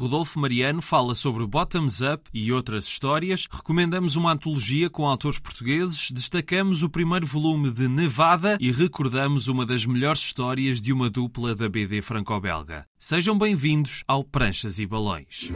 Rodolfo Mariano fala sobre Bottoms Up e outras histórias, recomendamos uma antologia com autores portugueses, destacamos o primeiro volume de Nevada e recordamos uma das melhores histórias de uma dupla da BD franco-belga. Sejam bem-vindos ao Pranchas e Balões.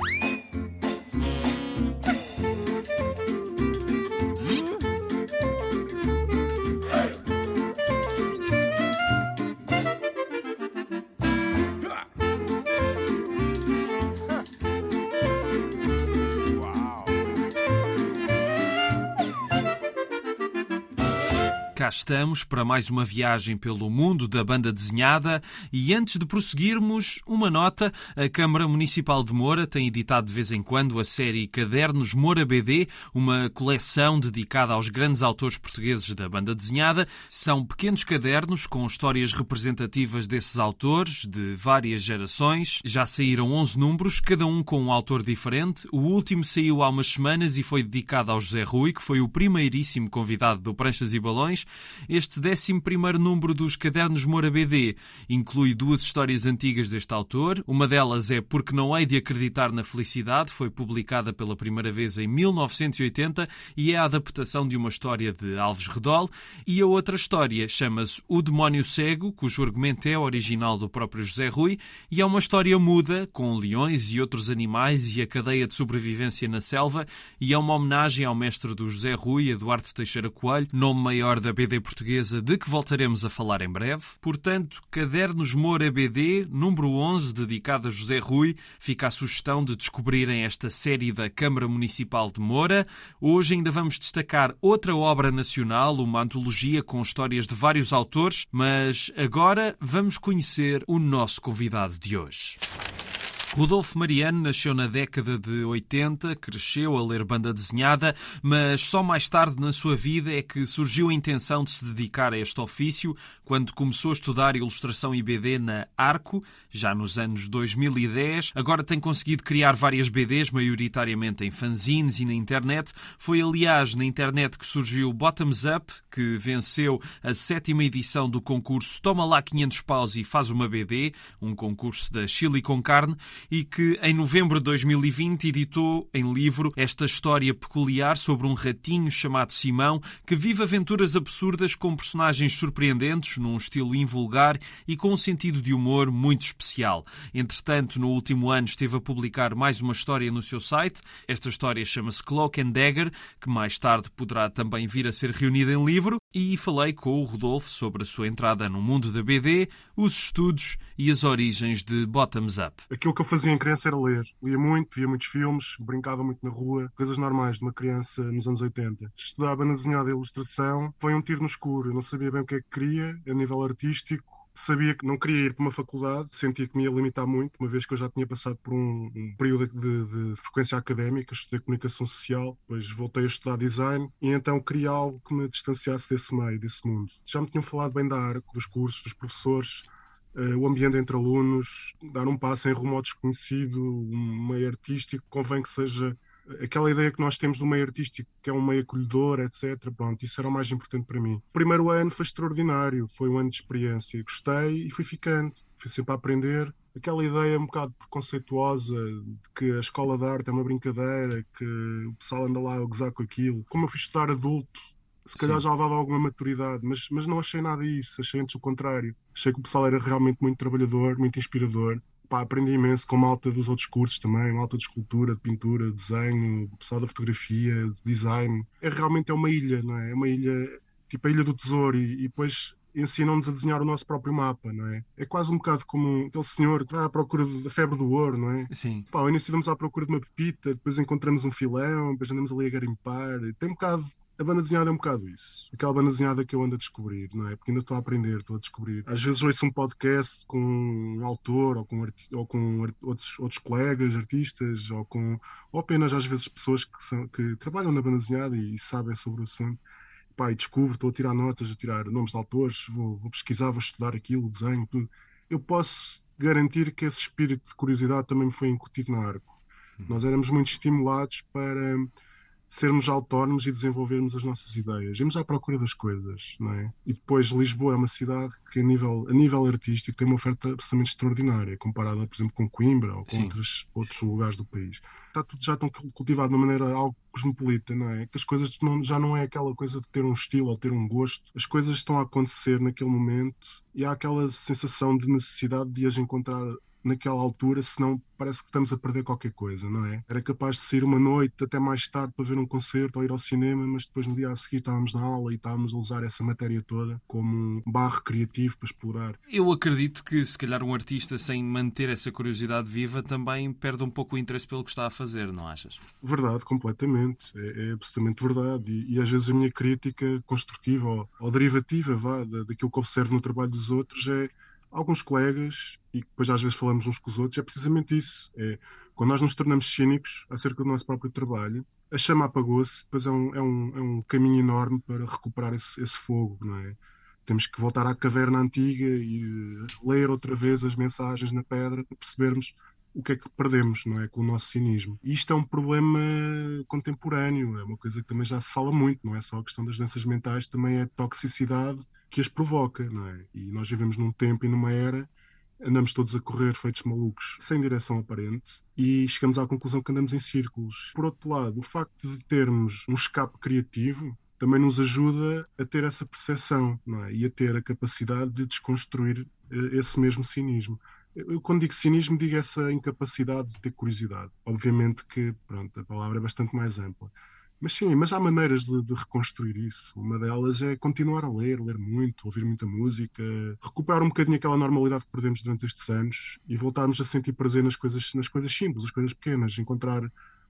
Estamos para mais uma viagem pelo mundo da banda desenhada e antes de prosseguirmos, uma nota, a Câmara Municipal de Moura tem editado de vez em quando a série Cadernos Moura BD, uma coleção dedicada aos grandes autores portugueses da banda desenhada. São pequenos cadernos com histórias representativas desses autores de várias gerações. Já saíram 11 números, cada um com um autor diferente. O último saiu há umas semanas e foi dedicado ao José Rui, que foi o primeiríssimo convidado do Pranchas e Balões. Este 11 número dos Cadernos Moura BD inclui duas histórias antigas deste autor. Uma delas é Porque Não Hei de Acreditar na Felicidade, foi publicada pela primeira vez em 1980 e é a adaptação de uma história de Alves Redol. E a outra história chama-se O Demónio Cego, cujo argumento é original do próprio José Rui, e é uma história muda, com leões e outros animais e a cadeia de sobrevivência na selva, e é uma homenagem ao mestre do José Rui, Eduardo Teixeira Coelho, nome maior da BD Portuguesa de que voltaremos a falar em breve. Portanto, Cadernos Moura BD, número 11, dedicado a José Rui, fica a sugestão de descobrirem esta série da Câmara Municipal de Moura. Hoje ainda vamos destacar outra obra nacional, uma antologia com histórias de vários autores, mas agora vamos conhecer o nosso convidado de hoje. Rodolfo Mariano nasceu na década de 80, cresceu a ler banda desenhada, mas só mais tarde na sua vida é que surgiu a intenção de se dedicar a este ofício, quando começou a estudar ilustração e BD na Arco, já nos anos 2010. Agora tem conseguido criar várias BDs, maioritariamente em fanzines e na internet. Foi, aliás, na internet que surgiu Bottoms Up, que venceu a sétima edição do concurso Toma lá 500 paus e faz uma BD, um concurso da Chile com carne, e que em novembro de 2020 editou em livro esta história peculiar sobre um ratinho chamado Simão que vive aventuras absurdas com personagens surpreendentes, num estilo invulgar e com um sentido de humor muito especial. Entretanto, no último ano esteve a publicar mais uma história no seu site. Esta história chama-se Cloak and Dagger, que mais tarde poderá também vir a ser reunida em livro, e falei com o Rodolfo sobre a sua entrada no mundo da BD, os estudos e as origens de Bottoms Up. Aquilo que eu fazia em criança era ler. Lia muito, via muitos filmes, brincava muito na rua, coisas normais de uma criança nos anos 80. Estudava na desenhada e ilustração, foi um tiro no escuro. Eu não sabia bem o que é que queria, a nível artístico. Sabia que não queria ir para uma faculdade, sentia que me ia limitar muito, uma vez que eu já tinha passado por um, um período de, de, frequência académica, estudei comunicação social, depois voltei a estudar design e então queria algo que me distanciasse desse meio, desse mundo. Já me tinham falado bem da arco, dos cursos, dos professores, o ambiente entre alunos, dar um passo em rumo ao desconhecido, um meio artístico, convém que seja aquela ideia que nós temos do meio artístico, que é um meio acolhedor, etc. Pronto, isso era o mais importante para mim. O primeiro ano foi extraordinário, foi um ano de experiência. Gostei e fui ficando, fui sempre a aprender. Aquela ideia um bocado preconceituosa de que a escola de arte é uma brincadeira, que o pessoal anda lá a gozar com aquilo. Como eu fui estudar adulto, se calhar Sim. já levava alguma maturidade, mas, mas não achei nada disso, achei antes o contrário. Achei que o pessoal era realmente muito trabalhador, muito inspirador. Pá, aprendi imenso com malta dos outros cursos também, malta de escultura, de pintura, de desenho, pessoal da fotografia, de design. É realmente é uma ilha, não é? É uma ilha, tipo a Ilha do Tesouro, e, e depois ensinam-nos a desenhar o nosso próprio mapa, não é? É quase um bocado como aquele senhor que vai à procura da febre do ouro, não é? Sim. Pá, ao início vamos à procura de uma pepita, depois encontramos um filão, depois andamos ali a garimpar. Tem um bocado a banda desenhada é um bocado isso. Aquela banda desenhada que eu ando a descobrir, não é? Porque ainda estou a aprender, estou a descobrir. Às vezes ouço um podcast com um autor ou com, ou com outros, outros colegas, artistas, ou com ou apenas às vezes pessoas que, são, que trabalham na banda desenhada e, e sabem sobre o assunto. Pá, e descubro, estou a tirar notas, a tirar nomes de autores, vou, vou pesquisar, vou estudar aquilo, desenho, tudo. Eu posso garantir que esse espírito de curiosidade também me foi incutido na arco. Uhum. Nós éramos muito estimulados para sermos autónomos e desenvolvermos as nossas ideias. Irmos à procura das coisas, não é? E depois Lisboa é uma cidade que a nível, a nível artístico tem uma oferta absolutamente extraordinária, comparada, por exemplo, com Coimbra ou com outros, outros lugares do país. Está tudo já tão cultivado de uma maneira algo cosmopolita, não é? Que as coisas não, já não é aquela coisa de ter um estilo ou ter um gosto. As coisas estão a acontecer naquele momento e há aquela sensação de necessidade de as encontrar naquela altura, senão parece que estamos a perder qualquer coisa, não é? Era capaz de sair uma noite até mais tarde para ver um concerto ou ir ao cinema, mas depois no dia a seguir estávamos na aula e estávamos a usar essa matéria toda como um barro criativo para explorar. Eu acredito que se calhar um artista sem manter essa curiosidade viva também perde um pouco o interesse pelo que está a fazer, não achas? Verdade, completamente. É, é absolutamente verdade. E, e, às vezes a minha crítica construtiva ou, ou derivativa vá, daquilo que observo no trabalho dos outros é alguns colegas, e depois às vezes falamos uns com os outros, é precisamente isso. É, quando nós nos tornamos cínicos acerca do nosso próprio trabalho, a chama apagou-se, depois é um, é, um, é um caminho enorme para recuperar esse, esse fogo, não é? Temos que voltar à caverna antiga e ler outra vez as mensagens na pedra para percebermos o que é que perdemos, não é? Com o nosso cinismo. E isto é um problema contemporâneo, é uma coisa que também já se fala muito, não é só a questão das doenças mentais, também é a toxicidade que as provoca, não é? E nós vivemos num tempo e numa era andamos todos a correr feitos malucos, sem direção aparente, e chegamos à conclusão que andamos em círculos. Por outro lado, o facto de termos um escape criativo também nos ajuda a ter essa percepção é? e a ter a capacidade de desconstruir eh, esse mesmo cinismo. Eu, quando digo cinismo, digo essa incapacidade de ter curiosidade. Obviamente que pronto, a palavra é bastante mais ampla. Mas sim, mas há maneiras de, de, reconstruir isso. Uma delas é continuar a ler, ler muito, ouvir muita música, recuperar um bocadinho aquela normalidade que perdemos durante estes anos e voltarmos a sentir prazer nas coisas, nas coisas simples, as coisas pequenas. Encontrar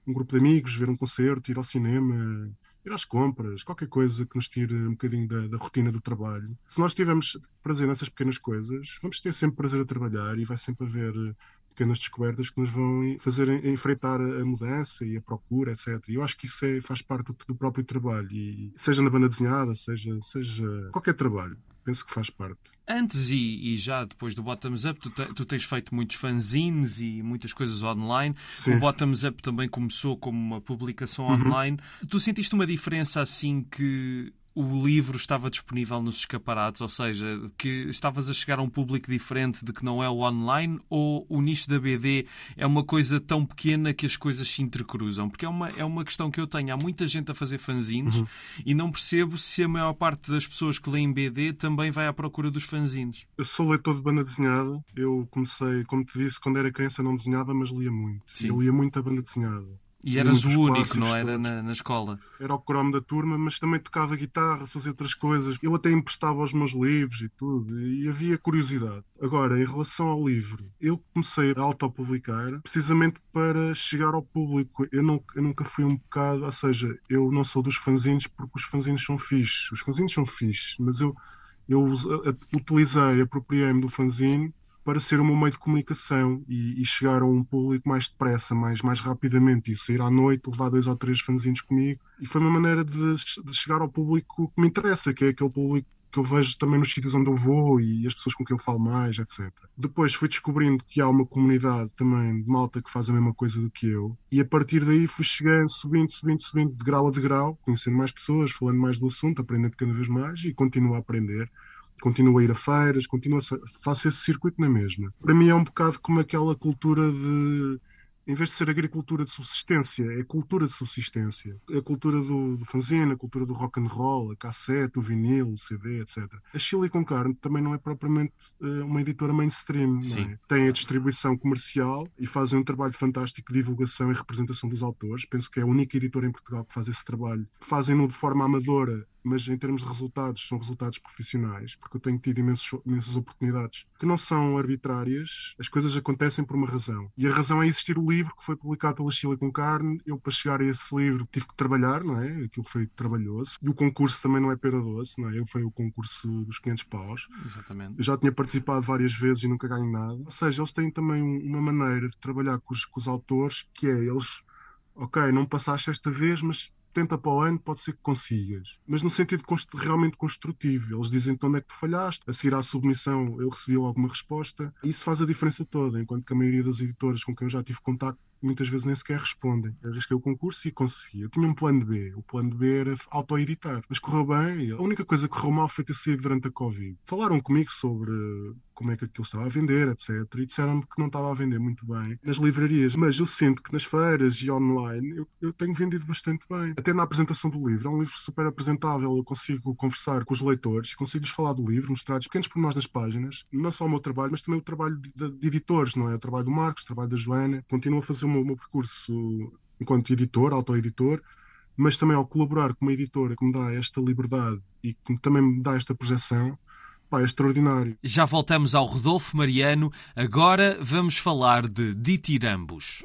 um grupo de amigos, ver um concerto, ir ao cinema, ir às compras, qualquer coisa que nos tire um bocadinho da, da, rotina do trabalho. Se nós tivermos prazer nessas pequenas coisas, vamos ter sempre prazer a trabalhar e vai sempre haver pequenas descobertas que nos vão fazer enfrentar a mudança e a procura, etc. E eu acho que isso é, faz parte do, do, próprio trabalho, e seja na banda desenhada, seja, seja qualquer trabalho. Penso que faz parte. Antes e, e já depois do Bottoms Up, tu, te, tu, tens feito muitos fanzines e muitas coisas online. Sim. O Bottoms Up também começou como uma publicação uhum. online. Tu sentiste uma diferença assim que o livro estava disponível nos escaparates, ou seja, que estavas a chegar a um público diferente de que não é o online, ou o nicho da BD é uma coisa tão pequena que as coisas se intercruzam? Porque é uma, é uma questão que eu tenho. Há muita gente a fazer fanzines uhum. e não percebo se a maior parte das pessoas que leem BD também vai à procura dos fanzines. Eu sou leitor de banda desenhada. Eu comecei, como te disse, quando era criança não desenhava, mas lia muito. Sim. Eu lia muito a banda desenhada. E eras o único, não era, na, na, escola? Era o cromo da turma, mas também tocava guitarra, fazia outras coisas. Eu até emprestava os meus livros e tudo, e havia curiosidade. Agora, em relação ao livro, eu comecei a autopublicar precisamente para chegar ao público. Eu, não, eu nunca fui um bocado, ou seja, eu não sou dos fanzines porque os fanzines são fixes. Os fanzines são fixes, mas eu, eu utilizei, apropriei-me do fanzine para ser o meu meio de comunicação e, e, chegar a um público mais depressa, mais, mais rapidamente, e sair à noite, levar dois ou três fanzinhos comigo. E foi uma maneira de, de chegar ao público que me interessa, que é aquele público que eu vejo também nos sítios onde eu vou e as pessoas com quem eu falo mais, etc. Depois fui descobrindo que há uma comunidade também de malta que faz a mesma coisa do que eu, e a partir daí fui chegando, subindo, subindo, subindo, de grau a degrau, conhecendo mais pessoas, falando mais do assunto, aprendendo cada vez mais e continuo a aprender continuo a ir a feiras, continuo a, faço esse circuito na mesma. Para mim é um bocado como aquela cultura de em vez de ser agricultura de subsistência, é cultura de subsistência. É a cultura do, do fanzine, a cultura do rock and roll, a cassete, o vinil, o CD, etc. A Chile com Carne também não é propriamente uh, uma editora mainstream. É? Tem a distribuição comercial e fazem um trabalho fantástico de divulgação e representação dos autores. Penso que é a única editora em Portugal que faz esse trabalho. Fazem-no de forma amadora mas em termos de resultados, são resultados profissionais, porque eu tenho tido imensos, imensas oportunidades que não são arbitrárias, as coisas acontecem por uma razão. E a razão é existir o livro que foi publicado pela Chile com Carne. Eu, para chegar a esse livro, tive que trabalhar, não é? Aquilo foi trabalhoso. E o concurso também não é pera doce, não é? Eu foi o concurso dos 500 paus. Exatamente. Eu já tinha participado várias vezes e nunca ganho nada. Ou seja, eles têm também uma maneira de trabalhar com os, com os autores que é eles ok, não passaste esta vez, mas tenta para o ano, pode ser que consigas. Mas no sentido realmente construtivo. Eles dizem então onde é que tu falhaste. A seguir à submissão, eu recebi alguma resposta. Isso faz a diferença toda, enquanto que a maioria das editoras com quem eu já tive contato muitas vezes nem sequer respondem. Arrisquei o concurso e consegui. Eu tinha um plano B. O plano B era auto-editar. Mas correu bem. A única coisa que correu mal foi ter saído durante a Covid. Falaram comigo sobre como é que aquilo estava a vender, etc. E disseram-me que não estava a vender muito bem nas livrarias. Mas eu sinto que nas feiras e online eu, eu tenho vendido bastante bem. Até na apresentação do livro. É um livro super apresentável. Eu consigo conversar com os leitores, consigo-lhes falar do livro, mostrar pequenos pormenores das páginas. Não só o meu trabalho, mas também o trabalho de, de editores, não é? O trabalho do Marcos, o trabalho da Joana. Continuo a fazer o meu, meu percurso enquanto editor, auto-editor mas também ao colaborar com uma editora que me dá esta liberdade e que também me dá esta projeção, Pá, é extraordinário. Já voltamos ao Rodolfo Mariano. Agora vamos falar de ditirambos.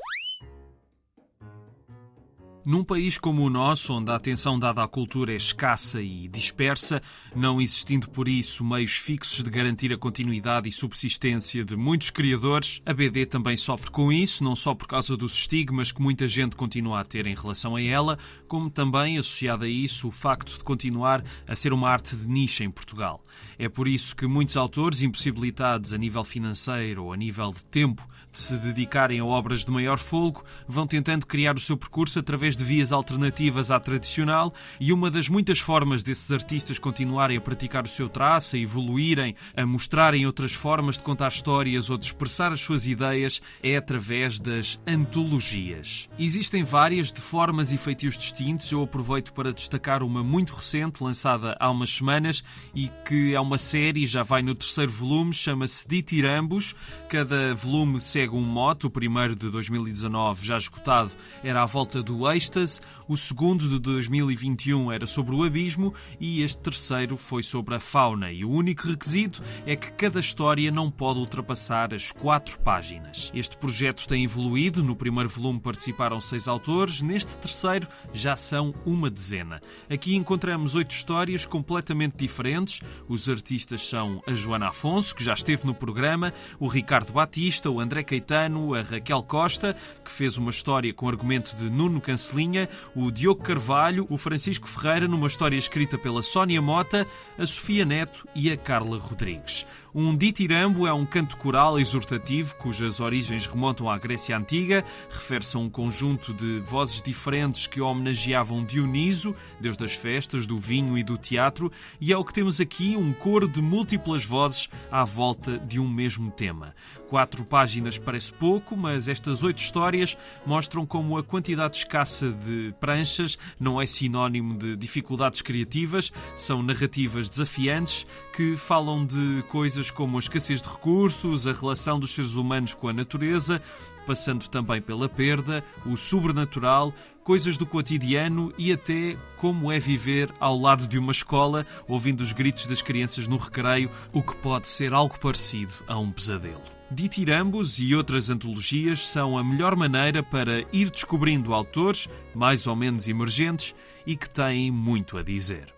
Num país como o nosso, onde a atenção dada à cultura é escassa e dispersa, não existindo por isso meios fixos de garantir a continuidade e subsistência de muitos criadores, a BD também sofre com isso, não só por causa dos estigmas que muita gente continua a ter em relação a ela, como também, associado a isso, o facto de continuar a ser uma arte de nicho em Portugal. É por isso que muitos autores, impossibilitados a nível financeiro ou a nível de tempo se dedicarem a obras de maior folgo, vão tentando criar o seu percurso através de vias alternativas à tradicional e uma das muitas formas desses artistas continuarem a praticar o seu traço, a evoluírem, a mostrarem outras formas de contar histórias ou de expressar as suas ideias é através das antologias. Existem várias de formas e feitios distintos. Eu aproveito para destacar uma muito recente, lançada há umas semanas e que é uma série, já vai no terceiro volume, chama-se Ditirambos. Cada volume segue um mote. O primeiro de 2019, já esgotado, era à volta do êxtase. O segundo de 2021 era sobre o abismo e este terceiro foi sobre a fauna. E o único requisito é que cada história não pode ultrapassar as quatro páginas. Este projeto tem evoluído. No primeiro volume participaram seis autores, neste terceiro já são uma dezena. Aqui encontramos oito histórias completamente diferentes. Os artistas são a Joana Afonso, que já esteve no programa, o Ricardo Batista, o André Caetano, a Raquel Costa, que fez uma história com argumento de Nuno Cancelinha, o Diogo Carvalho, o Francisco Ferreira, numa história escrita pela Sónia Mota, a Sofia Neto e a Carla Rodrigues. Um ditirambo é um canto coral exortativo cujas origens remontam à Grécia Antiga, refere-se a um conjunto de vozes diferentes que homenageavam Dioniso, deus das festas, do vinho e do teatro, e é o que temos aqui um coro de múltiplas vozes à volta de um mesmo tema. Quatro páginas parece pouco, mas estas oito histórias mostram como a quantidade escassa de pranchas não é sinónimo de dificuldades criativas, são narrativas desafiantes que falam de coisas como a escassez de recursos, a relação dos seres humanos com a natureza, passando também pela perda, o sobrenatural, coisas do cotidiano e até como é viver ao lado de uma escola, ouvindo os gritos das crianças no recreio, o que pode ser algo parecido a um pesadelo. Ditirambos e outras antologias são a melhor maneira para ir descobrindo autores mais ou menos emergentes e que têm muito a dizer.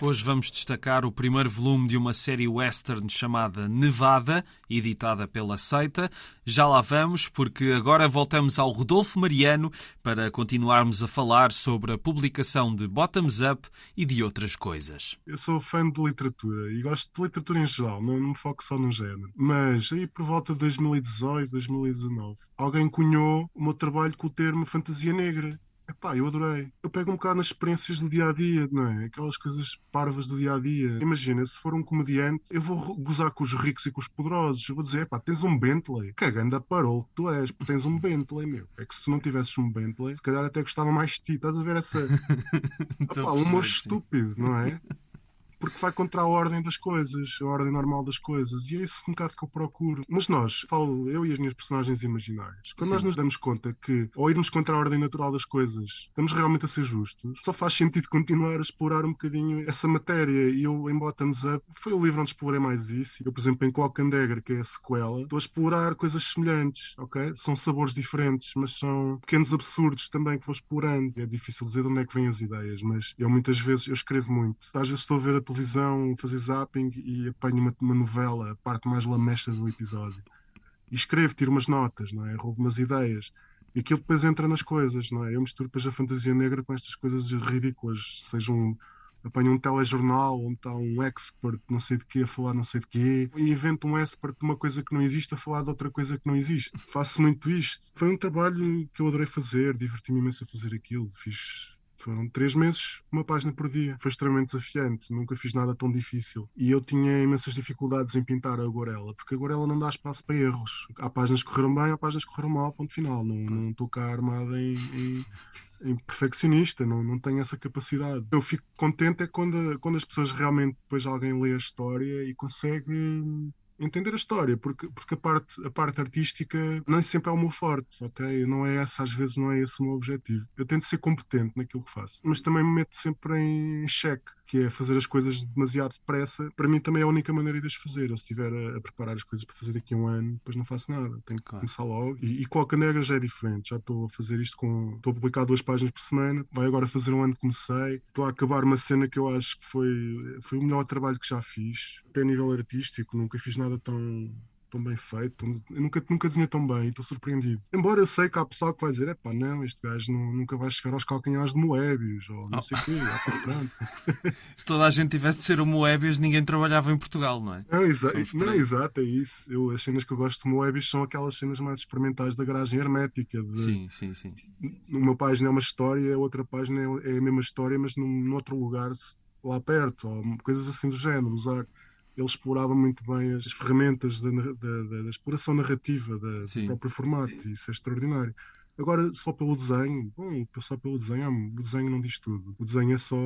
Hoje vamos destacar o primeiro volume de uma série western chamada Nevada, editada pela Seita. Já lá vamos, porque agora voltamos ao Rodolfo Mariano para continuarmos a falar sobre a publicação de Bottoms Up e de outras coisas. Eu sou fã de literatura e gosto de literatura em geral, não, me foco só no género. Mas aí por volta de 2018, 2019, alguém cunhou o meu trabalho com o termo fantasia negra. Epá, eu adorei. Eu pego um bocado nas experiências do dia a dia, não é? Aquelas coisas parvas do dia a dia. Imagina, se for um comediante, eu vou gozar com os ricos e com os poderosos. Eu vou dizer, epá, tens um Bentley. Cagando a parou que tu és, porque tens um Bentley, meu. É que se tu não tivesses um Bentley, se calhar até gostava mais de ti. Estás a ver essa. Epá, um humor estúpido, não é? porque vai contra a ordem das coisas, a ordem normal das coisas. E é isso um bocado que eu procuro. Mas nós, falo eu e as minhas personagens imaginárias, quando Sim. nós nos damos conta que, ao irmos contra a ordem natural das coisas, estamos realmente a ser justos, só faz sentido continuar a explorar um bocadinho essa matéria. E eu, em Bottoms Up, foi o livro onde explorei mais isso. Eu, por exemplo, em and Dagger, que é a sequela, estou a explorar coisas semelhantes, ok? São sabores diferentes, mas são pequenos absurdos também que vou explorando. É difícil dizer de onde é que vêm as ideias, mas eu muitas vezes eu escrevo muito. Às vezes estou a ver a televisão, fazer zapping e apanho uma, uma novela, a parte mais lamesta do episódio. E escrevo, tiro umas notas, não é? roubo umas ideias. E aquilo depois entra nas coisas, não é? Eu misturo depois a fantasia negra com estas coisas ridículas, sejam apanho um telejornal onde está um expert não sei de quê a falar não sei de quê e invento um expert de uma coisa que não existe a falar de outra coisa que não existe. Faço muito isto. Foi um trabalho que eu adorei fazer, diverti-me imenso a fazer aquilo. Fiz foram três meses, uma página por dia. Foi extremamente desafiante, nunca fiz nada tão difícil. E eu tinha imensas dificuldades em pintar a aguarela, porque a aguarela não dá espaço para erros. Há páginas que correram bem, há páginas que correram mal, ponto final. Não, não estou cá armada em, em, em, perfeccionista, não, não tenho essa capacidade. Eu fico contente é quando, quando as pessoas realmente, depois alguém lê a história e consegue entender a história, porque, porque a, parte, a parte artística nem sempre é o meu forte, ok? Não é essa, às vezes não é esse o meu objetivo. Eu tento ser competente naquilo que faço, mas também me meto sempre em xeque que é fazer as coisas demasiado depressa, para mim também é a única maneira de as fazer. Eu, se estiver a, a, preparar as coisas para fazer daqui a um ano, depois não faço nada. Tenho que claro. começar logo. E, e a Canegra já é diferente. Já estou a fazer isto com. Estou a publicar duas páginas por semana. Vai agora fazer um ano que comecei. Estou a acabar uma cena que eu acho que foi, foi o melhor trabalho que já fiz. Até a nível artístico, nunca fiz nada tão tão bem feito. Eu nunca, nunca desenhei tão bem, estou surpreendido. Embora eu sei que há pessoal que vai dizer: é pá, não, este gajo não, nunca vai chegar aos calcanhares de Moebius, ou não oh. sei o quê. Se toda a gente tivesse de ser o Moebius, ninguém trabalhava em Portugal, não é? Não, exa não exato, é isso. Eu, as cenas que eu gosto de Moebius são aquelas cenas mais experimentais da garagem hermética. De, sim, sim, sim. Uma página é uma história, a outra página é, é a mesma história, mas num, num outro lugar lá perto, ou coisas assim do género. Usar ele explorava muito bem as ferramentas da, da, da exploração narrativa da, do próprio formato, e isso é extraordinário. Agora, só pelo desenho, bom, só pelo desenho, o desenho não diz tudo. O desenho é só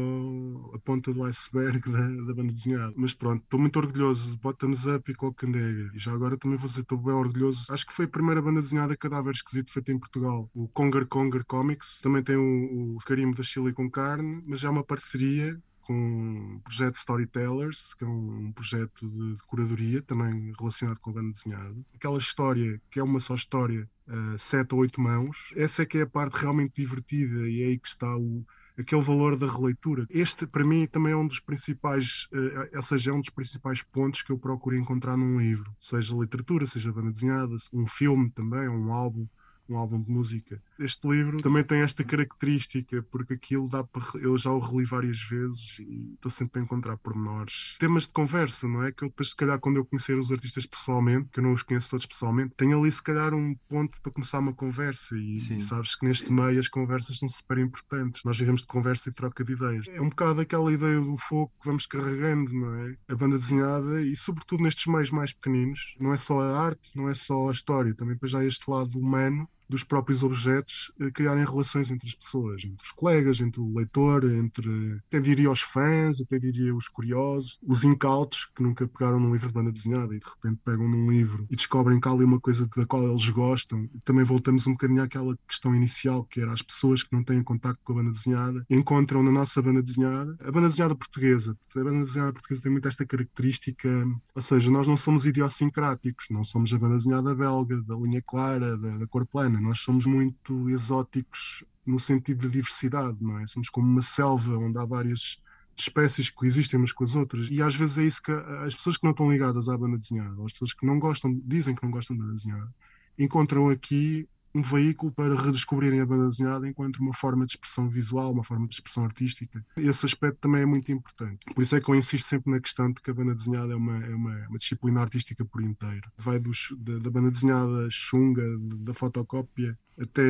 a ponta do iceberg da, da banda desenhada. Mas pronto, estou muito orgulhoso. Bottoms Up e Cocandega. E já agora também vou dizer, estou bem orgulhoso. Acho que foi a primeira banda desenhada cadáver esquisito feita em Portugal. O Conger Conger Comics. Também tem o, o carimbo da Chile com carne, mas já é uma parceria com o projeto Storytellers, que é um projeto de, curadoria, também relacionado com a banda desenhada. Aquela história, que é uma só história, uh, sete ou oito mãos, essa é que é a parte realmente divertida e é aí que está o, aquele valor da releitura. Este, para mim, também é um dos principais, uh, ou seja, é um dos principais pontos que eu procuro encontrar num livro, seja literatura, seja banda desenhada, um filme também, um álbum um álbum de música. Este livro também tem esta característica, porque aquilo dá para. Eu já o reli várias vezes e estou sempre a encontrar pormenores. Temas de conversa, não é? Que eu depois, se calhar, quando eu conhecer os artistas pessoalmente, que eu não os conheço todos pessoalmente, tenho ali, se calhar, um ponto para começar uma conversa. E, e sabes que neste meio as conversas são super importantes. Nós vivemos de conversa e troca de ideias. É um bocado aquela ideia do fogo que vamos carregando, não é? A banda desenhada e, sobretudo, nestes meios mais pequeninos, não é só a arte, não é só a história, também depois há este lado humano dos próprios objetos eh, criarem relações entre as pessoas, entre os colegas, entre o leitor, entre até diria os fãs, até diria os curiosos, os incautos que nunca pegaram num livro de banda desenhada e de repente pegam num livro e descobrem que há ali uma coisa da qual eles gostam. Também voltamos um bocadinho àquela questão inicial, que era as pessoas que não têm contacto com a banda desenhada, encontram na nossa banda desenhada, a banda desenhada portuguesa. A banda desenhada portuguesa tem muito esta característica, ou seja, nós não somos idiosincráticos, não somos a banda desenhada belga, da linha clara, da, da cor plana nós somos muito exóticos no sentido de diversidade, não é? Somos como uma selva onde há várias espécies que coexistem umas com as outras. E às vezes é isso que as pessoas que não estão ligadas à banda desenhada, as pessoas que não gostam, dizem que não gostam da banda desenhada, encontram aqui um veículo para redescobrirem a banda desenhada enquanto uma forma de expressão visual, uma forma de expressão artística. Esse aspecto também é muito importante. Por isso é que eu insisto sempre na questão de que a banda desenhada é uma, é uma, uma disciplina artística por inteiro. Vai dos, da, da banda desenhada chunga, da fotocópia, até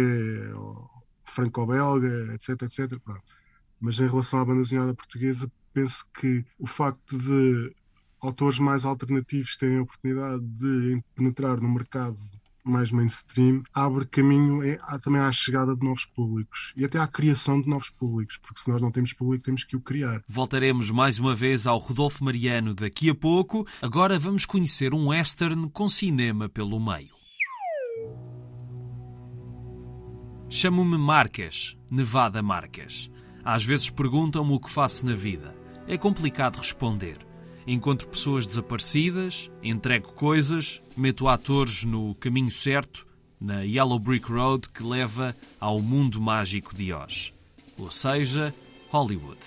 franco-belga, etc, etc. Pronto. Mas em relação à banda desenhada portuguesa, penso que o facto de autores mais alternativos terem a oportunidade de penetrar no mercado mais mainstream, abre caminho é, também à chegada de novos públicos e até à criação de novos públicos, porque se nós não temos público, temos que o criar. Voltaremos mais uma vez ao Rodolfo Mariano daqui a pouco. Agora vamos conhecer um western com cinema pelo meio. Chamo-me Marques, Nevada Marques. Às vezes perguntam-me o que faço na vida. É complicado responder. Encontro pessoas desaparecidas, entrego coisas, meto atores no caminho certo, na Yellow Brick Road que leva ao mundo mágico de Oz. Ou seja, Hollywood.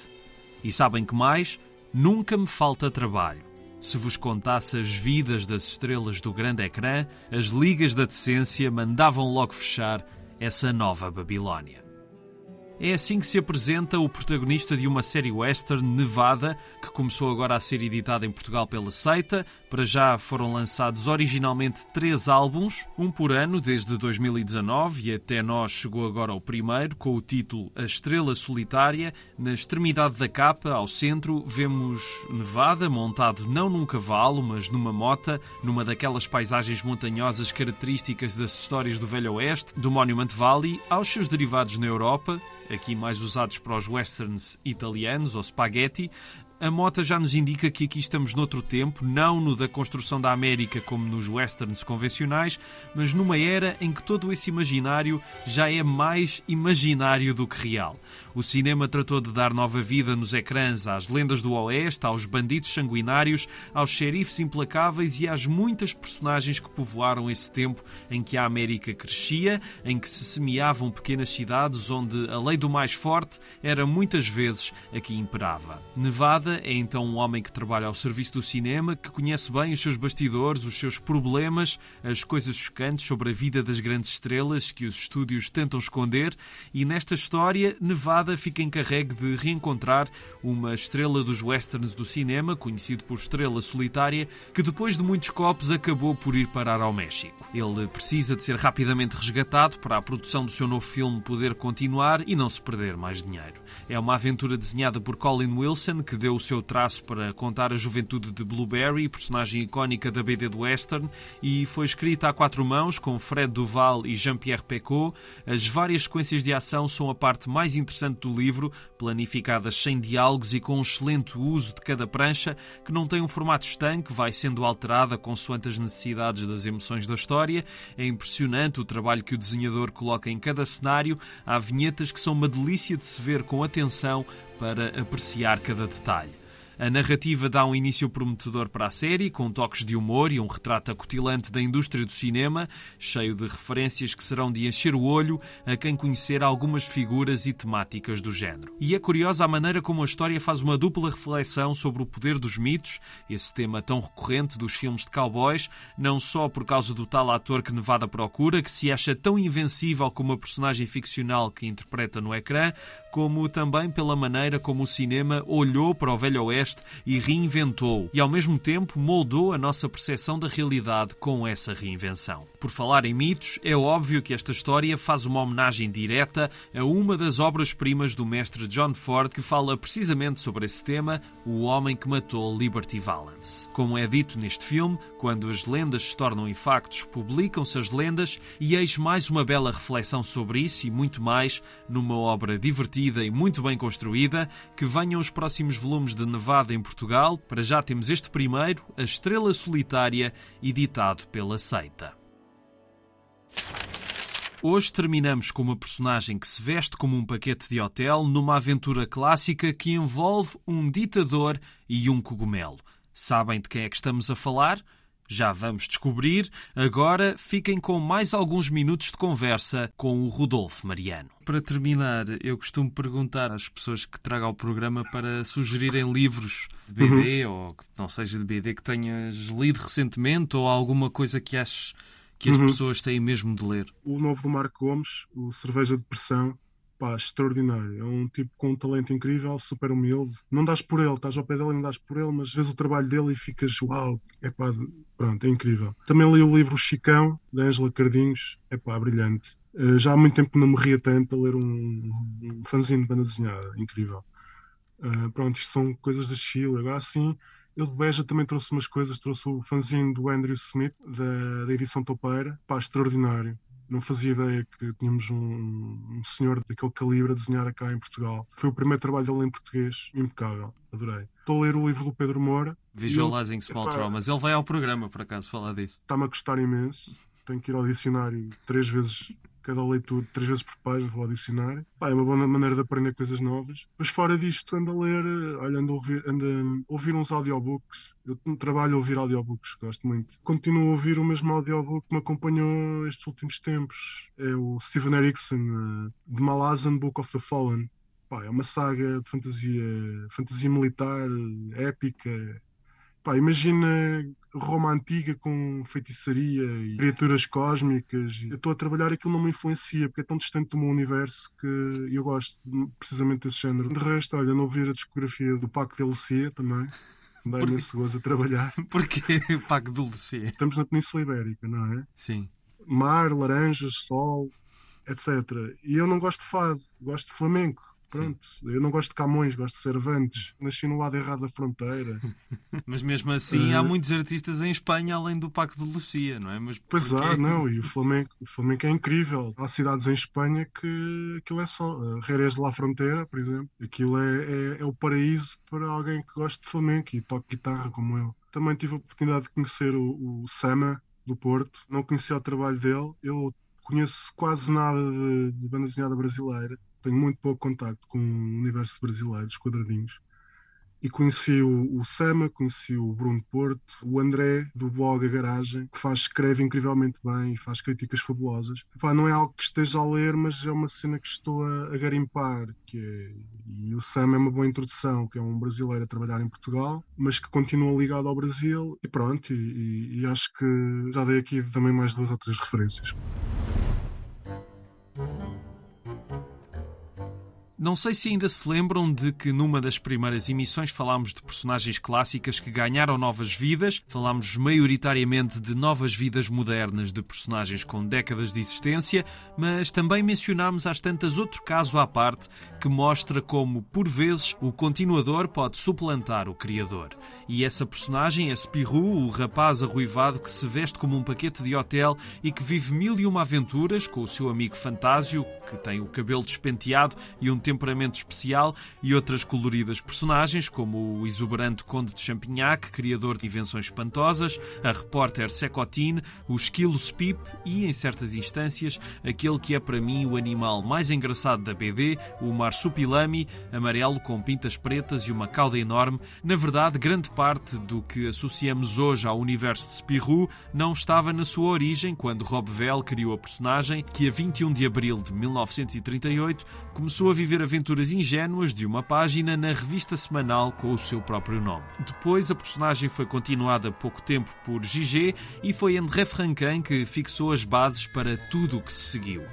E sabem que mais? Nunca me falta trabalho. Se vos contasse as vidas das estrelas do grande ecrã, as ligas da decência mandavam logo fechar essa nova Babilónia. É assim que se apresenta o protagonista de uma série western, Nevada, que começou agora a ser editada em Portugal pela Seita. Para já foram lançados originalmente três álbuns, um por ano desde 2019 e até nós chegou agora o primeiro, com o título A Estrela Solitária. Na extremidade da capa, ao centro, vemos Nevada montado não num cavalo, mas numa mota, numa daquelas paisagens montanhosas características das histórias do Velho Oeste, do Monument Valley, aos seus derivados na Europa, aqui mais usados para os westerns italianos ou spaghetti, a Mota já nos indica que aqui estamos noutro tempo, não no da construção da América como nos westerns convencionais, mas numa era em que todo esse imaginário já é mais imaginário do que real. O cinema tratou de dar nova vida nos ecrãs às lendas do Oeste, aos bandidos sanguinários, aos xerifes implacáveis e às muitas personagens que povoaram esse tempo em que a América crescia, em que se semeavam pequenas cidades onde a lei do mais forte era muitas vezes a que imperava. Nevada é então um homem que trabalha ao serviço do cinema, que conhece bem os seus bastidores, os seus problemas, as coisas chocantes sobre a vida das grandes estrelas que os estúdios tentam esconder, e nesta história, Nevada fica encarregue de reencontrar uma estrela dos westerns do cinema, conhecido por Estrela Solitária, que depois de muitos copos acabou por ir parar ao México. Ele precisa de ser rapidamente resgatado para a produção do seu novo filme poder continuar e não se perder mais dinheiro. É uma aventura desenhada por Colin Wilson, que deu o seu traço para contar a juventude de Blueberry, personagem icónica da BD do Western, e foi escrita a quatro mãos com Fred Duval e Jean-Pierre Pecot. As várias sequências de ação são a parte mais interessante do livro, planificadas sem diálogos e com um excelente uso de cada prancha, que não tem um formato estanque, vai sendo alterada consoante as necessidades das emoções da história. É impressionante o trabalho que o desenhador coloca em cada cenário. Há vinhetas que são uma delícia de se ver com atenção para apreciar cada detalhe. A narrativa dá um início prometedor para a série, com toques de humor e um retrato acutilante da indústria do cinema, cheio de referências que serão de encher o olho a quem conhecer algumas figuras e temáticas do género. E é curiosa a maneira como a história faz uma dupla reflexão sobre o poder dos mitos, esse tema tão recorrente dos filmes de cowboys, não só por causa do tal ator que Nevada procura, que se acha tão invencível como a personagem ficcional que interpreta no ecrã, como também pela maneira como o cinema olhou para o Velho Oeste e reinventou, e ao mesmo tempo moldou a nossa percepção da realidade com essa reinvenção. Por falar em mitos, é óbvio que esta história faz uma homenagem direta a uma das obras-primas do mestre John Ford, que fala precisamente sobre esse tema, o homem que matou Liberty Valance. Como é dito neste filme, quando as lendas se tornam em factos, publicam-se as lendas, e eis mais uma bela reflexão sobre isso e muito mais numa obra divertida e muito bem construída, que venham os próximos volumes de Nevada em Portugal. Para já temos este primeiro, A Estrela Solitária, editado pela Seita. Hoje terminamos com uma personagem que se veste como um paquete de hotel numa aventura clássica que envolve um ditador e um cogumelo. Sabem de quem é que estamos a falar? Já vamos descobrir. Agora fiquem com mais alguns minutos de conversa com o Rodolfo Mariano. Para terminar, eu costumo perguntar às pessoas que tragam ao programa para sugerirem livros de BD uhum. ou que não seja de BD que tenhas lido recentemente ou alguma coisa que aches que as uhum. pessoas têm mesmo de ler. O novo do Marco Gomes, o Cerveja de Pressão, pá, extraordinário. É um tipo com um talento incrível, super humilde. Não dás por ele, estás ao pé dele e não dás por ele, mas vês o trabalho dele e ficas, uau, é pá, pronto, é incrível. Também li o livro Chicão, da Ângela Cardinhos, é pá, brilhante. Uh, já há muito tempo não me ria tanto a ler um, um fanzine de banda desenhada, incrível. Uh, pronto, isto são coisas da Chile. Agora sim, ele de Beja também trouxe umas coisas, trouxe o fanzine do Andrew Smith, da, da edição Topeira, pá, extraordinário. Não fazia ideia que tínhamos um, um, senhor daquele calibre a desenhar cá em Portugal. Foi o primeiro trabalho dele em português, impecável, adorei. Estou a ler o livro do Pedro Moura. Visualizing Small Traumas. Ele vai ao programa, por acaso, falar disso. Está-me a gostar imenso. Tenho que ir ao dicionário três vezes cada leitura, três vezes por página, vou ao dicionário. Pá, é uma boa maneira de aprender coisas novas. Mas fora disto, ando a ler, olha, ando a ouvir, ando a ouvir uns audiobooks. Eu trabalho a ouvir audiobooks, gosto muito. Continuo a ouvir o mesmo audiobook que me acompanhou estes últimos tempos. É o Steven Erickson, The Malazan Book of the Fallen. Pá, é uma saga de fantasia, fantasia militar, épica, Pá, imagina Roma antiga com feitiçaria e criaturas cósmicas. Eu estou a trabalhar aquilo não me influencia, porque é tão distante do meu universo que eu gosto precisamente desse género. De resto, olha, não ouvir a discografia do Paco de Lucia também. Dá imenso gozo a trabalhar. Porquê Paco de Lucia? Estamos na Península Ibérica, não é? Sim. Mar, laranjas, sol, etc. E eu não gosto de fado, gosto de flamenco. Pronto, Sim. eu não gosto de Camões, gosto de Cervantes. Nasci no lado errado da fronteira. Mas mesmo assim uh... há muitos artistas em Espanha além do Paco de Lucia, não é? Mas pois porquê? há, não, e o Flamengo, o Flamengo é incrível. Há cidades em Espanha que aquilo é só. Uh, Jerez de la Frontera, por exemplo. Aquilo é, é, é o paraíso para alguém que gosta de Flamengo e toca guitarra como eu. Também tive a oportunidade de conhecer o, o Sama do Porto. Não conhecia o trabalho dele. Eu conheço quase nada de, de banda desenhada brasileira tenho muito pouco contacto com o universo brasileiro, dos quadradinhos. E conheci o, o Sama, conheci o Bruno Porto, o André, do blog A Garagem, que faz, escreve incrivelmente bem e faz críticas fabulosas. Epá, não é algo que esteja a ler, mas é uma cena que estou a, a garimpar. Que é, e o Sama é uma boa introdução, que é um brasileiro a trabalhar em Portugal, mas que continua ligado ao Brasil. E pronto, e, e, e acho que já dei aqui também mais duas ou três referências. Não sei se ainda se lembram de que numa das primeiras emissões falámos de personagens clássicas que ganharam novas vidas, falámos maioritariamente de novas vidas modernas de personagens com décadas de existência, mas também mencionámos às tantas outro caso à parte que mostra como, por vezes, o continuador pode suplantar o criador. E essa personagem é Spirou, o rapaz arruivado que se veste como um paquete de hotel e que vive mil e uma aventuras com o seu amigo Fantásio, que tem o cabelo despenteado e um temperamento especial, e outras coloridas personagens, como o exuberante Conde de Champignac, criador de invenções espantosas, a repórter Secotine, o esquilo Spip e, em certas instâncias, aquele que é para mim o animal mais engraçado da BD, o marsupilami, amarelo com pintas pretas e uma cauda enorme. Na verdade, grande parte do que associamos hoje ao universo de Spirou não estava na sua origem quando Rob Vell criou a personagem, que a 21 de abril de 1938 começou a viver aventuras ingênuas de uma página na revista semanal com o seu próprio nome. Depois, a personagem foi continuada pouco tempo por Gigé e foi André Franquin que fixou as bases para tudo o que se seguiu.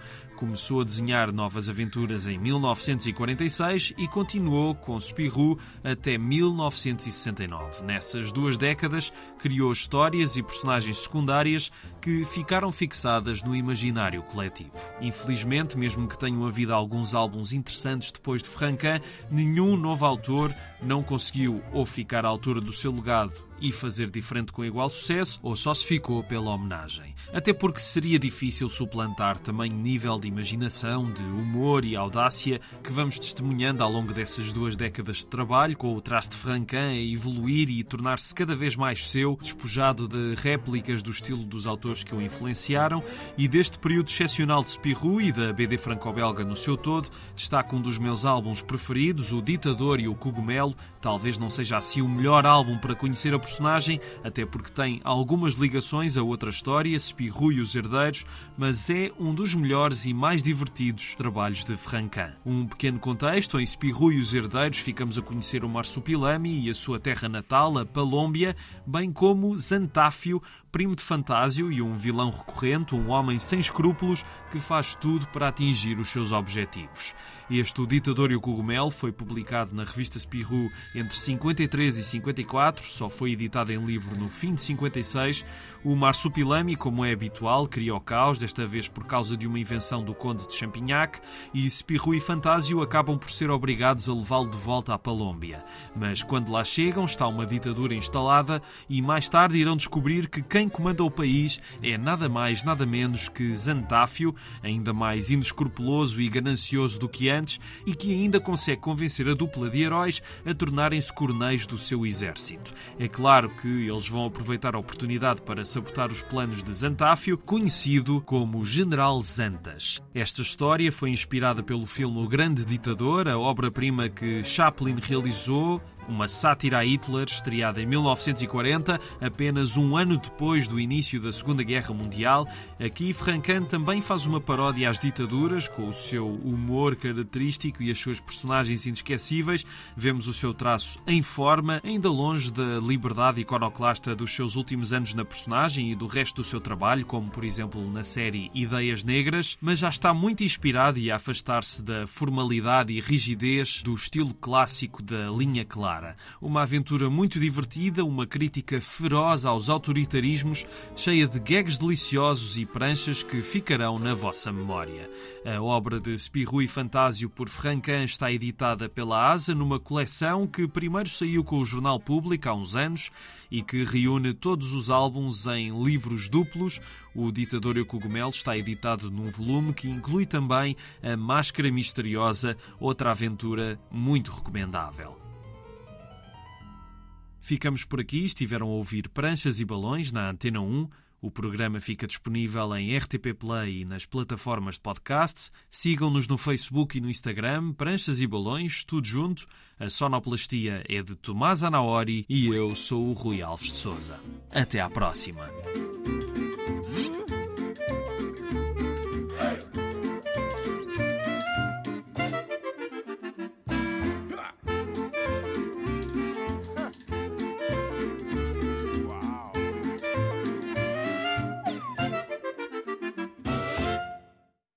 Começou a desenhar novas aventuras em 1946 e continuou com Spirou até 1969. Nessas duas décadas, criou histórias e personagens secundárias que ficaram fixadas no imaginário coletivo. Infelizmente, mesmo que tenham havido alguns álbuns interessantes depois de Franquin, nenhum novo autor não conseguiu ou ficar à altura do seu legado e fazer diferente com igual sucesso, ou só se ficou pela homenagem. Até porque seria difícil suplantar tamanho nível de imaginação, de humor e audácia que vamos testemunhando ao longo dessas duas décadas de trabalho, com o traço de Franquin a evoluir e tornar-se cada vez mais seu, despojado de réplicas do estilo dos autores que o influenciaram, e deste período excepcional de Spirou e da BD franco-belga no seu todo, destaco um dos meus álbuns preferidos, O Ditador e o Cogumelo, talvez não seja assim o melhor álbum para conhecer a personagem, até porque tem algumas ligações a outra história, Spirou e os Herdeiros, mas é um dos melhores e mais divertidos trabalhos de Franquin. Um pequeno contexto, em Spirou e os Herdeiros ficamos a conhecer o Marsupilami e a sua terra natal, a Palômbia, bem como Zantáfio, primo de Fantásio e um vilão recorrente, um homem sem escrúpulos que faz tudo para atingir os seus objetivos. Este O Ditador e o Cogumelo foi publicado na revista Spirou entre 53 e 54, só foi editado em livro no fim de 56. O Marsupilami, como é habitual, cria o caos, desta vez por causa de uma invenção do Conde de Champignac, e Spirou e Fantásio acabam por ser obrigados a levá-lo de volta à Palômbia. Mas quando lá chegam, está uma ditadura instalada e mais tarde irão descobrir que quem quem comanda o país é nada mais, nada menos que Zantáfio, ainda mais inescrupuloso e ganancioso do que antes, e que ainda consegue convencer a dupla de heróis a tornarem-se coronéis do seu exército. É claro que eles vão aproveitar a oportunidade para sabotar os planos de Zantáfio, conhecido como General Zantas. Esta história foi inspirada pelo filme O Grande Ditador, a obra-prima que Chaplin realizou uma sátira a Hitler, estreada em 1940, apenas um ano depois do início da Segunda Guerra Mundial. Aqui, Francan também faz uma paródia às ditaduras, com o seu humor característico e as suas personagens inesquecíveis. Vemos o seu traço em forma, ainda longe da liberdade iconoclasta dos seus últimos anos na personagem e do resto do seu trabalho, como por exemplo na série Ideias Negras, mas já está muito inspirado e a afastar-se da formalidade e rigidez do estilo clássico da linha clara. Uma aventura muito divertida, uma crítica feroz aos autoritarismos, cheia de gags deliciosos e pranchas que ficarão na vossa memória. A obra de Spirou e Fantásio por Francan está editada pela ASA numa coleção que primeiro saiu com o Jornal Público há uns anos e que reúne todos os álbuns em livros duplos. O Ditador e o Cogumelo está editado num volume que inclui também A Máscara Misteriosa, outra aventura muito recomendável. Ficamos por aqui. Estiveram a ouvir Pranchas e Balões na Antena 1. O programa fica disponível em RTP Play e nas plataformas de podcasts. Sigam-nos no Facebook e no Instagram, Pranchas e Balões, tudo junto. A sonoplastia é de Tomás Anaori e eu sou o Rui Alves de Souza. Até à próxima.